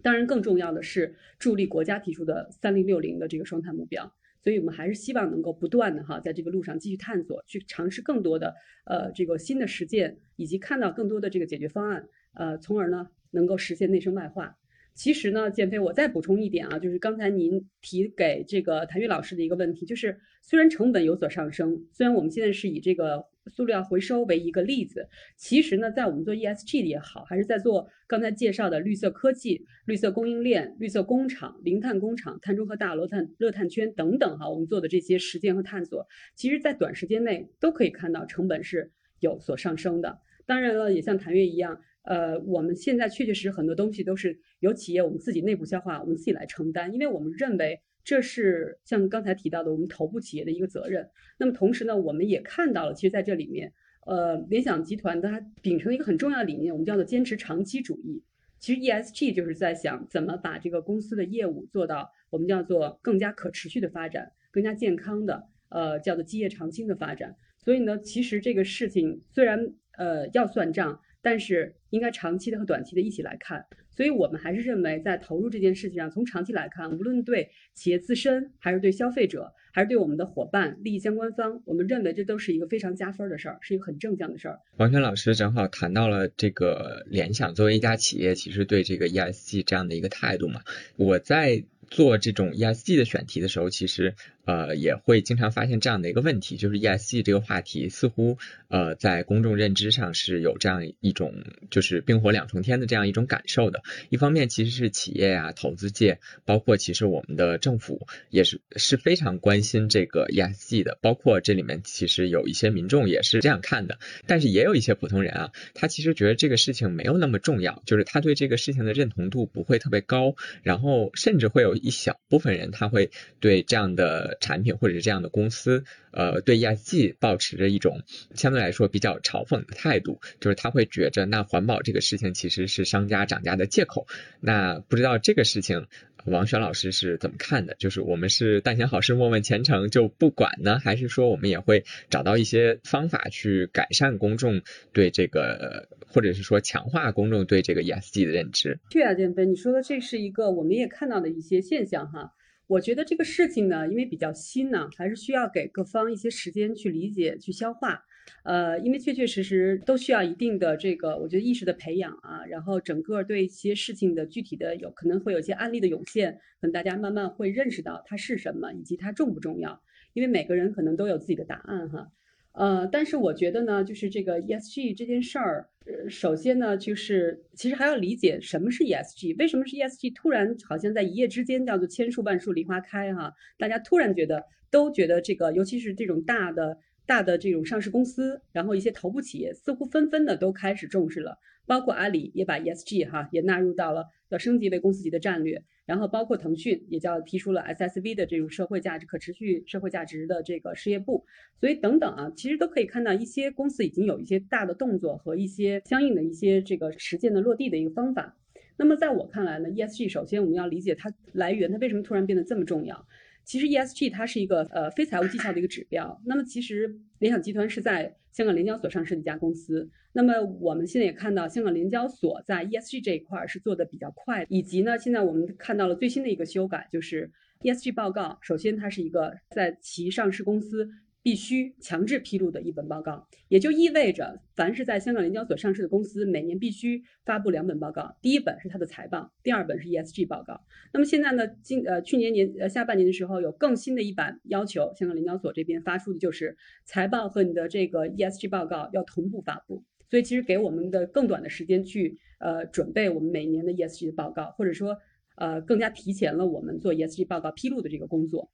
当然，更重要的是助力国家提出的三零六零的这个双碳目标。所以我们还是希望能够不断的哈，在这个路上继续探索，去尝试更多的呃这个新的实践，以及看到更多的这个解决方案，呃，从而呢能够实现内生外化。其实呢，建飞，我再补充一点啊，就是刚才您提给这个谭玉老师的一个问题，就是虽然成本有所上升，虽然我们现在是以这个塑料回收为一个例子，其实呢，在我们做 ESG 的也好，还是在做刚才介绍的绿色科技、绿色供应链、绿色工厂、零碳工厂、碳中和大楼、碳热碳圈等等哈，我们做的这些实践和探索，其实在短时间内都可以看到成本是有所上升的。当然了，也像谭月一样。呃，我们现在确确实实很多东西都是由企业我们自己内部消化，我们自己来承担，因为我们认为这是像刚才提到的我们头部企业的一个责任。那么同时呢，我们也看到了，其实在这里面，呃，联想集团它秉承一个很重要的理念，我们叫做坚持长期主义。其实 ESG 就是在想怎么把这个公司的业务做到我们叫做更加可持续的发展，更加健康的，呃，叫做基业长青的发展。所以呢，其实这个事情虽然呃要算账。但是应该长期的和短期的一起来看，所以我们还是认为，在投入这件事情上，从长期来看，无论对企业自身，还是对消费者，还是对我们的伙伴、利益相关方，我们认为这都是一个非常加分的事儿，是一个很正向的事儿。王轩老师正好谈到了这个联想作为一家企业，其实对这个 ESG 这样的一个态度嘛，我在做这种 ESG 的选题的时候，其实。呃，也会经常发现这样的一个问题，就是 ESG 这个话题似乎呃在公众认知上是有这样一种就是冰火两重天的这样一种感受的。一方面其实是企业啊、投资界，包括其实我们的政府也是是非常关心这个 ESG 的，包括这里面其实有一些民众也是这样看的。但是也有一些普通人啊，他其实觉得这个事情没有那么重要，就是他对这个事情的认同度不会特别高，然后甚至会有一小部分人他会对这样的。产品或者是这样的公司，呃，对 ESG 保持着一种相对来说比较嘲讽的态度，就是他会觉着那环保这个事情其实是商家涨价的借口。那不知道这个事情，王轩老师是怎么看的？就是我们是但行好事莫问前程就不管呢，还是说我们也会找到一些方法去改善公众对这个，或者是说强化公众对这个 ESG 的认知？对啊，建飞，你说的这是一个我们也看到的一些现象哈。我觉得这个事情呢，因为比较新呢，还是需要给各方一些时间去理解、去消化。呃，因为确确实实都需要一定的这个，我觉得意识的培养啊，然后整个对一些事情的具体的有可能会有一些案例的涌现，可能大家慢慢会认识到它是什么，以及它重不重要。因为每个人可能都有自己的答案哈。呃，但是我觉得呢，就是这个 ESG 这件事儿，呃，首先呢，就是其实还要理解什么是 ESG，为什么是 ESG？突然好像在一夜之间叫做千树万树梨花开哈，大家突然觉得都觉得这个，尤其是这种大的大的这种上市公司，然后一些头部企业似乎纷纷的都开始重视了，包括阿里也把 ESG 哈也纳入到了要升级为公司级的战略。然后包括腾讯也叫提出了 SSV 的这种社会价值、可持续社会价值的这个事业部，所以等等啊，其实都可以看到一些公司已经有一些大的动作和一些相应的一些这个实践的落地的一个方法。那么在我看来呢，ESG 首先我们要理解它来源，它为什么突然变得这么重要？其实 ESG 它是一个呃非财务绩效的一个指标。那么其实联想集团是在香港联交所上市的一家公司。那么我们现在也看到香港联交所在 ESG 这一块是做的比较快，以及呢现在我们看到了最新的一个修改，就是 ESG 报告。首先它是一个在其上市公司。必须强制披露的一本报告，也就意味着，凡是在香港联交所上市的公司，每年必须发布两本报告。第一本是它的财报，第二本是 ESG 报告。那么现在呢，今呃去年年呃下半年的时候，有更新的一版要求，香港联交所这边发出的就是财报和你的这个 ESG 报告要同步发布。所以其实给我们的更短的时间去呃准备我们每年的 ESG 的报告，或者说。呃更加提前了我们做 ESG 报告披露的这个工作。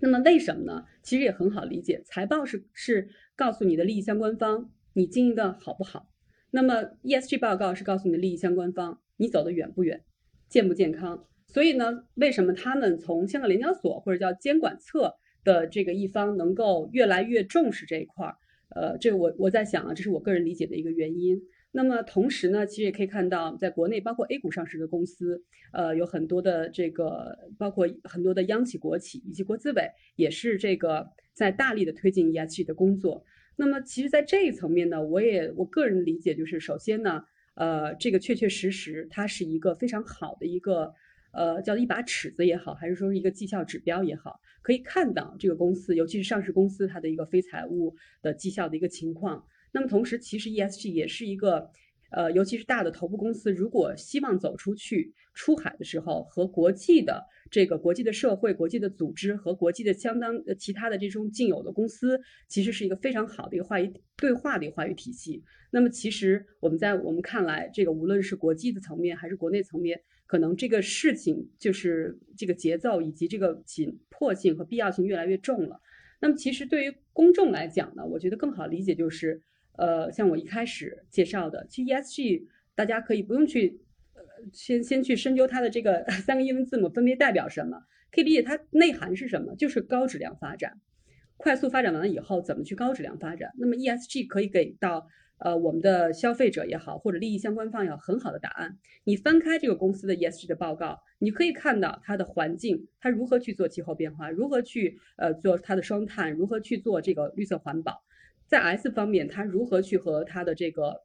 那么为什么呢？其实也很好理解，财报是是告诉你的利益相关方你经营的好不好。那么 ESG 报告是告诉你的利益相关方你走得远不远，健不健康。所以呢，为什么他们从香港联交所或者叫监管侧的这个一方能够越来越重视这一块儿？呃，这我我在想啊，这是我个人理解的一个原因。那么同时呢，其实也可以看到，在国内包括 A 股上市的公司，呃，有很多的这个，包括很多的央企、国企以及国资委，也是这个在大力的推进 ESG 的工作。那么其实，在这一层面呢，我也我个人理解就是，首先呢，呃，这个确确实实它是一个非常好的一个，呃，叫一把尺子也好，还是说是一个绩效指标也好，可以看到这个公司，尤其是上市公司它的一个非财务的绩效的一个情况。那么同时，其实 ESG 也是一个，呃，尤其是大的头部公司，如果希望走出去出海的时候，和国际的这个国际的社会、国际的组织和国际的相当呃其他的这种竞有的公司，其实是一个非常好的一个话语对话的一个话语体系。那么其实我们在我们看来，这个无论是国际的层面还是国内层面，可能这个事情就是这个节奏以及这个紧迫性和必要性越来越重了。那么其实对于公众来讲呢，我觉得更好理解就是。呃，像我一开始介绍的，其实 ESG 大家可以不用去，呃，先先去深究它的这个 三个英文字母分别代表什么，可以理解它内涵是什么，就是高质量发展，快速发展完了以后怎么去高质量发展。那么 ESG 可以给到呃我们的消费者也好，或者利益相关方也好，很好的答案。你翻开这个公司的 ESG 的报告，你可以看到它的环境，它如何去做气候变化，如何去呃做它的双碳，如何去做这个绿色环保。在 S 方面，他如何去和他的这个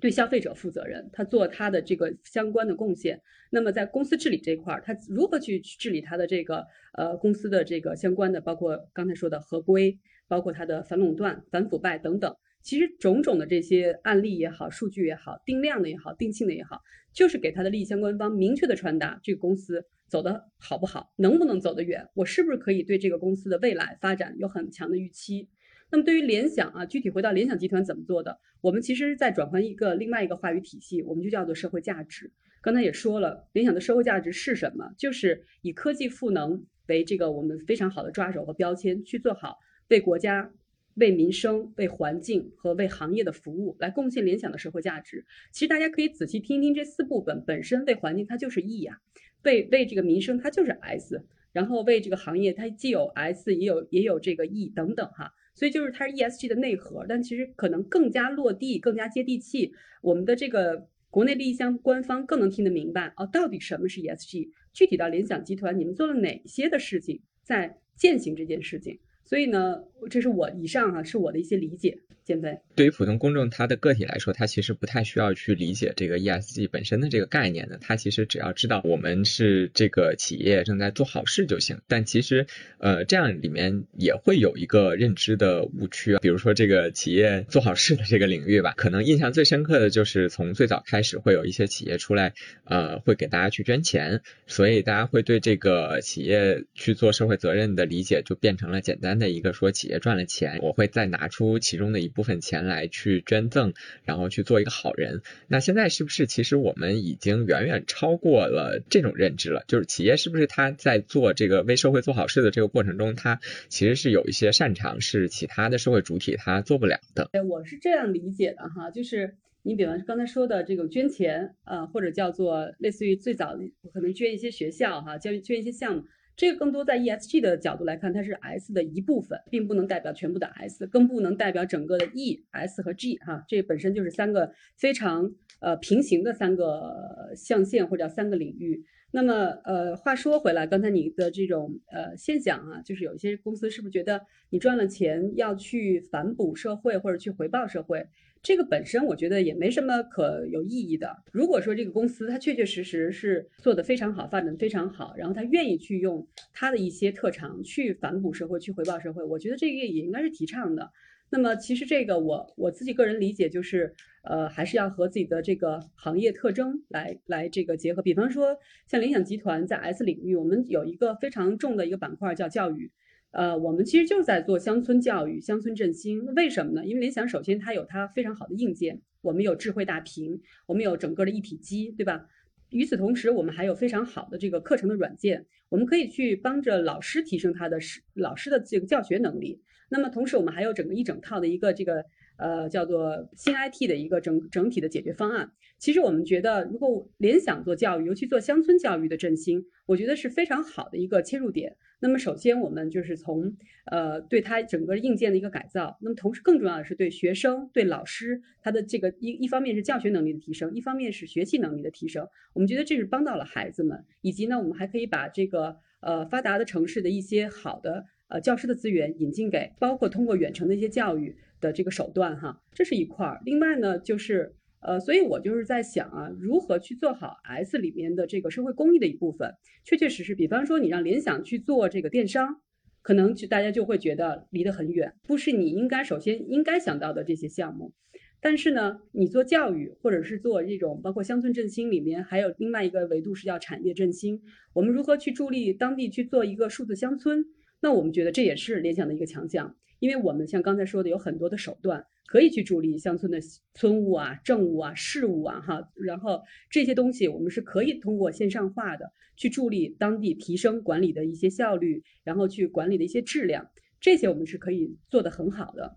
对消费者负责任，他做他的这个相关的贡献。那么在公司治理这块儿，他如何去治理他的这个呃公司的这个相关的，包括刚才说的合规，包括他的反垄断、反腐败等等。其实种种的这些案例也好，数据也好，定量的也好，定性的也好，就是给他的利益相关方明确的传达这个公司走的好不好，能不能走得远，我是不是可以对这个公司的未来发展有很强的预期。那么对于联想啊，具体回到联想集团怎么做的？我们其实在转换一个另外一个话语体系，我们就叫做社会价值。刚才也说了，联想的社会价值是什么？就是以科技赋能为这个我们非常好的抓手和标签，去做好为国家、为民生、为环境和为行业的服务，来贡献联想的社会价值。其实大家可以仔细听一听这四部分，本身为环境它就是 E 呀，为为这个民生它就是 S，然后为这个行业它既有 S 也有也有这个 E 等等哈。所以就是它是 ESG 的内核，但其实可能更加落地、更加接地气。我们的这个国内利益相关方更能听得明白哦，到底什么是 ESG？具体到联想集团，你们做了哪些的事情在践行这件事情？所以呢，这是我以上哈是我的一些理解。减肥对于普通公众，他的个体来说，他其实不太需要去理解这个 ESG 本身的这个概念的。他其实只要知道我们是这个企业正在做好事就行。但其实，呃，这样里面也会有一个认知的误区。比如说这个企业做好事的这个领域吧，可能印象最深刻的就是从最早开始会有一些企业出来，呃，会给大家去捐钱，所以大家会对这个企业去做社会责任的理解就变成了简单的一个说企企业赚了钱，我会再拿出其中的一。部分钱来去捐赠，然后去做一个好人。那现在是不是其实我们已经远远超过了这种认知了？就是企业是不是他在做这个为社会做好事的这个过程中，他其实是有一些擅长是其他的社会主体他做不了的？哎，我是这样理解的哈，就是你比方刚才说的这个捐钱，呃，或者叫做类似于最早可能捐一些学校哈，捐捐一些项目。这个更多在 ESG 的角度来看，它是 S 的一部分，并不能代表全部的 S，更不能代表整个的 E、S 和 G 哈，这本身就是三个非常呃平行的三个象限或者叫三个领域。那么呃，话说回来，刚才你的这种呃现象啊，就是有一些公司是不是觉得你赚了钱要去反哺社会或者去回报社会？这个本身我觉得也没什么可有意义的。如果说这个公司它确确实实是做得非常好，发展的非常好，然后他愿意去用他的一些特长去反哺社会、去回报社会，我觉得这个也应该是提倡的。那么其实这个我我自己个人理解就是，呃，还是要和自己的这个行业特征来来这个结合。比方说像联想集团在 S 领域，我们有一个非常重的一个板块叫教育。呃，我们其实就是在做乡村教育、乡村振兴。为什么呢？因为联想首先它有它非常好的硬件，我们有智慧大屏，我们有整个的一体机，对吧？与此同时，我们还有非常好的这个课程的软件，我们可以去帮着老师提升他的师老师的这个教学能力。那么同时，我们还有整个一整套的一个这个呃叫做新 IT 的一个整整体的解决方案。其实我们觉得，如果联想做教育，尤其做乡村教育的振兴，我觉得是非常好的一个切入点。那么首先，我们就是从呃对它整个硬件的一个改造。那么同时，更重要的是对学生、对老师他的这个一一方面是教学能力的提升，一方面是学习能力的提升。我们觉得这是帮到了孩子们，以及呢，我们还可以把这个呃发达的城市的一些好的呃教师的资源引进给，包括通过远程的一些教育的这个手段哈，这是一块儿。另外呢，就是呃，所以我就是在想啊，如何去做好 S 里面的这个社会公益的一部分，确确实实，比方说你让联想去做这个电商，可能就大家就会觉得离得很远，不是你应该首先应该想到的这些项目。但是呢，你做教育或者是做这种包括乡村振兴里面，还有另外一个维度是叫产业振兴。我们如何去助力当地去做一个数字乡村？那我们觉得这也是联想的一个强项，因为我们像刚才说的，有很多的手段可以去助力乡村的村务啊、政务啊、事务啊，哈。然后这些东西我们是可以通过线上化的去助力当地提升管理的一些效率，然后去管理的一些质量，这些我们是可以做得很好的。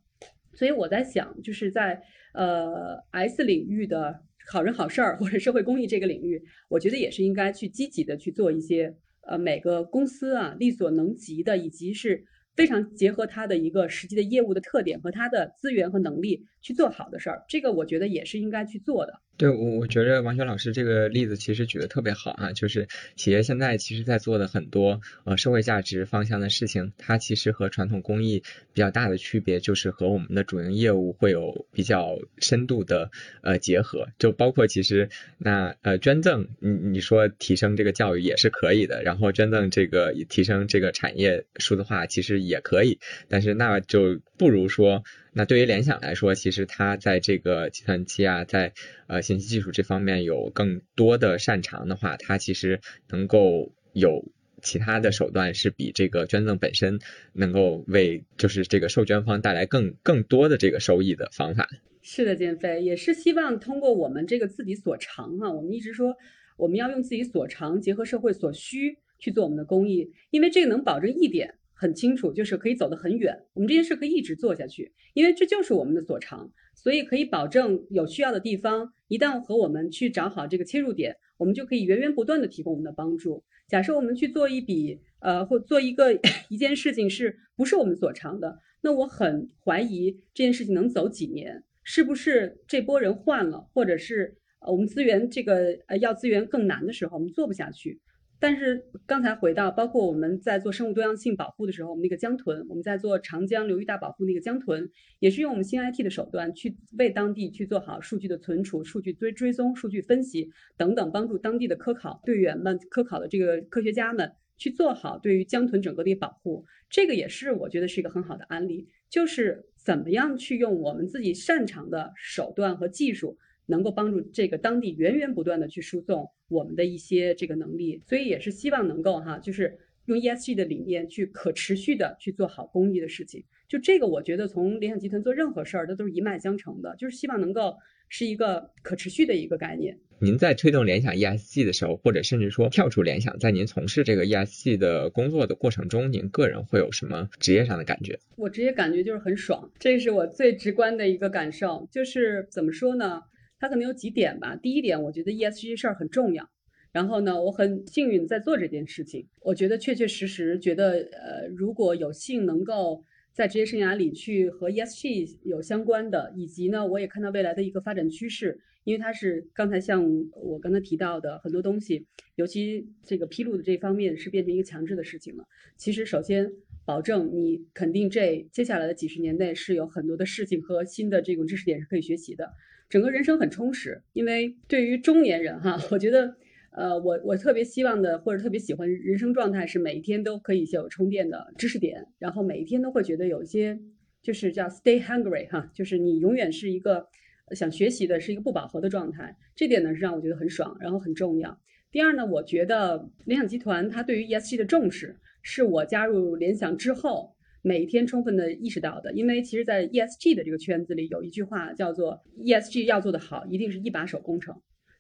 所以我在想，就是在呃 S 领域的好人好事儿或者社会公益这个领域，我觉得也是应该去积极的去做一些呃每个公司啊力所能及的，以及是非常结合它的一个实际的业务的特点和它的资源和能力去做好的事儿，这个我觉得也是应该去做的。对我，我觉得王雪老师这个例子其实举得特别好啊，就是企业现在其实在做的很多呃社会价值方向的事情，它其实和传统公益比较大的区别就是和我们的主营业务会有比较深度的呃结合，就包括其实那呃捐赠，你你说提升这个教育也是可以的，然后捐赠这个提升这个产业数字化其实也可以，但是那就不如说。那对于联想来说，其实它在这个计算机啊，在呃信息技术这方面有更多的擅长的话，它其实能够有其他的手段，是比这个捐赠本身能够为就是这个受捐方带来更更多的这个收益的方法。是的，建飞也是希望通过我们这个自己所长哈，我们一直说我们要用自己所长结合社会所需去做我们的公益，因为这个能保证一点。很清楚，就是可以走得很远。我们这件事可以一直做下去，因为这就是我们的所长，所以可以保证有需要的地方，一旦和我们去找好这个切入点，我们就可以源源不断的提供我们的帮助。假设我们去做一笔，呃，或做一个 一件事情，是不是我们所长的？那我很怀疑这件事情能走几年，是不是这波人换了，或者是呃我们资源这个呃要资源更难的时候，我们做不下去。但是刚才回到，包括我们在做生物多样性保护的时候，我们那个江豚，我们在做长江流域大保护那个江豚，也是用我们新 IT 的手段去为当地去做好数据的存储、数据追追踪、数据分析等等，帮助当地的科考队员们、科考的这个科学家们去做好对于江豚整个的保护。这个也是我觉得是一个很好的案例，就是怎么样去用我们自己擅长的手段和技术。能够帮助这个当地源源不断的去输送我们的一些这个能力，所以也是希望能够哈，就是用 ESG 的理念去可持续的去做好公益的事情。就这个，我觉得从联想集团做任何事儿，它都是一脉相承的，就是希望能够是一个可持续的一个概念。您在推动联想 ESG 的时候，或者甚至说跳出联想，在您从事这个 ESG 的工作的过程中，您个人会有什么职业上的感觉？我职业感觉就是很爽，这是我最直观的一个感受。就是怎么说呢？它可能有几点吧。第一点，我觉得 ESG 事儿很重要。然后呢，我很幸运在做这件事情。我觉得确确实实觉得，呃，如果有幸能够在职业生涯里去和 ESG 有相关的，以及呢，我也看到未来的一个发展趋势，因为它是刚才像我刚才提到的很多东西，尤其这个披露的这方面是变成一个强制的事情了。其实，首先保证你肯定这接下来的几十年内是有很多的事情和新的这种知识点是可以学习的。整个人生很充实，因为对于中年人哈，我觉得，呃，我我特别希望的或者特别喜欢人生状态是每一天都可以有充电的知识点，然后每一天都会觉得有一些就是叫 stay hungry 哈，就是你永远是一个想学习的是一个不饱和的状态，这点呢是让我觉得很爽，然后很重要。第二呢，我觉得联想集团它对于 ESG 的重视，是我加入联想之后。每一天充分的意识到的，因为其实，在 ESG 的这个圈子里，有一句话叫做 “ESG 要做得好，一定是一把手工程”。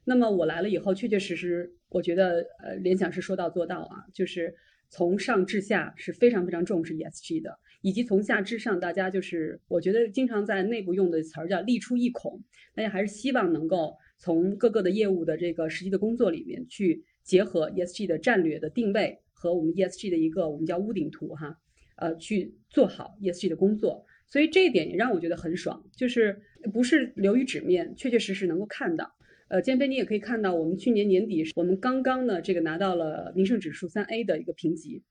那么我来了以后，确确实实，我觉得呃，联想是说到做到啊，就是从上至下是非常非常重视 ESG 的，以及从下至上，大家就是我觉得经常在内部用的词儿叫利出一孔，大家还是希望能够从各个的业务的这个实际的工作里面去结合 ESG 的战略的定位和我们 ESG 的一个我们叫屋顶图哈，呃，去做好 ESG 的工作。所以这一点也让我觉得很爽，就是不是流于纸面，确确实实能够看到。呃，建飞，你也可以看到，我们去年年底，我们刚刚呢这个拿到了名胜指数三 A 的一个评级。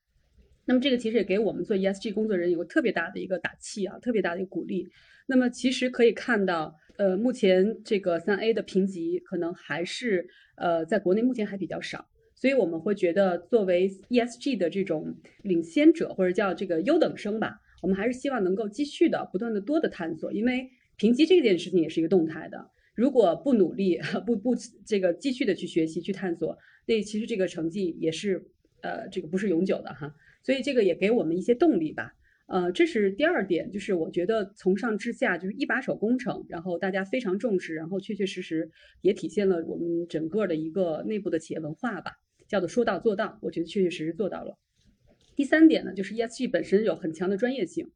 那么这个其实也给我们做 ESG 工作人有个特别大的一个打气啊，特别大的一个鼓励。那么其实可以看到，呃，目前这个三 A 的评级可能还是呃在国内目前还比较少，所以我们会觉得作为 ESG 的这种领先者或者叫这个优等生吧，我们还是希望能够继续的不断的多的探索，因为评级这件事情也是一个动态的。如果不努力，不不这个继续的去学习去探索，那其实这个成绩也是呃这个不是永久的哈，所以这个也给我们一些动力吧。呃，这是第二点，就是我觉得从上至下就是一把手工程，然后大家非常重视，然后确确实实也体现了我们整个的一个内部的企业文化吧，叫做说到做到，我觉得确确实实做到了。第三点呢，就是 ESG 本身有很强的专业性，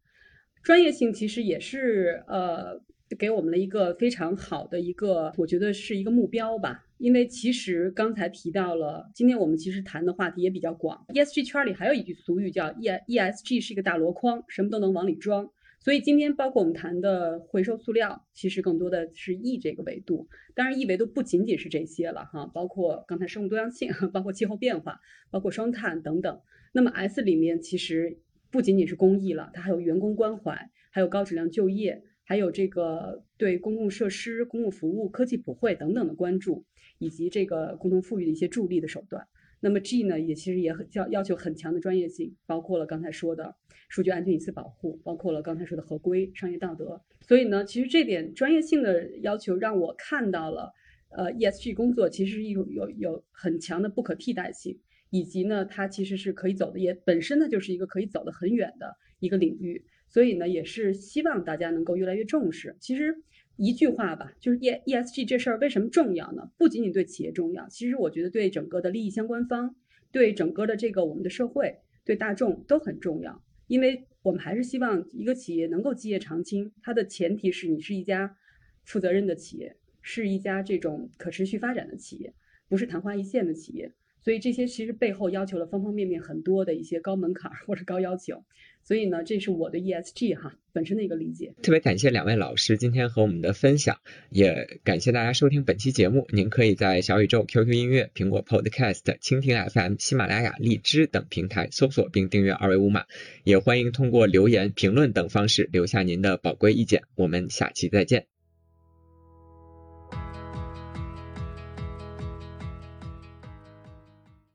专业性其实也是呃。给我们了一个非常好的一个，我觉得是一个目标吧。因为其实刚才提到了，今天我们其实谈的话题也比较广。ESG 圈里还有一句俗语叫 “E ESG 是一个大箩筐，什么都能往里装”。所以今天包括我们谈的回收塑料，其实更多的是 E 这个维度。当然，E 维度不仅仅是这些了哈，包括刚才生物多样性，包括气候变化，包括双碳等等。那么 S 里面其实不仅仅是公益了，它还有员工关怀，还有高质量就业。还有这个对公共设施、公共服务、科技普惠等等的关注，以及这个共同富裕的一些助力的手段。那么 G 呢，也其实也很要要求很强的专业性，包括了刚才说的数据安全、隐私保护，包括了刚才说的合规、商业道德。所以呢，其实这点专业性的要求让我看到了，呃，ESG 工作其实有有有很强的不可替代性，以及呢，它其实是可以走的，也本身呢就是一个可以走得很远的一个领域。所以呢，也是希望大家能够越来越重视。其实一句话吧，就是 E E S G 这事儿为什么重要呢？不仅仅对企业重要，其实我觉得对整个的利益相关方，对整个的这个我们的社会，对大众都很重要。因为我们还是希望一个企业能够基业长青，它的前提是你是一家负责任的企业，是一家这种可持续发展的企业，不是昙花一现的企业。所以这些其实背后要求了方方面面很多的一些高门槛或者高要求。所以呢，这是我的 ESG 哈本身的一个理解。特别感谢两位老师今天和我们的分享，也感谢大家收听本期节目。您可以在小宇宙、QQ 音乐、苹果 Podcast、蜻蜓 FM、喜马拉雅、荔枝等平台搜索并订阅二维码，也欢迎通过留言、评论等方式留下您的宝贵意见。我们下期再见。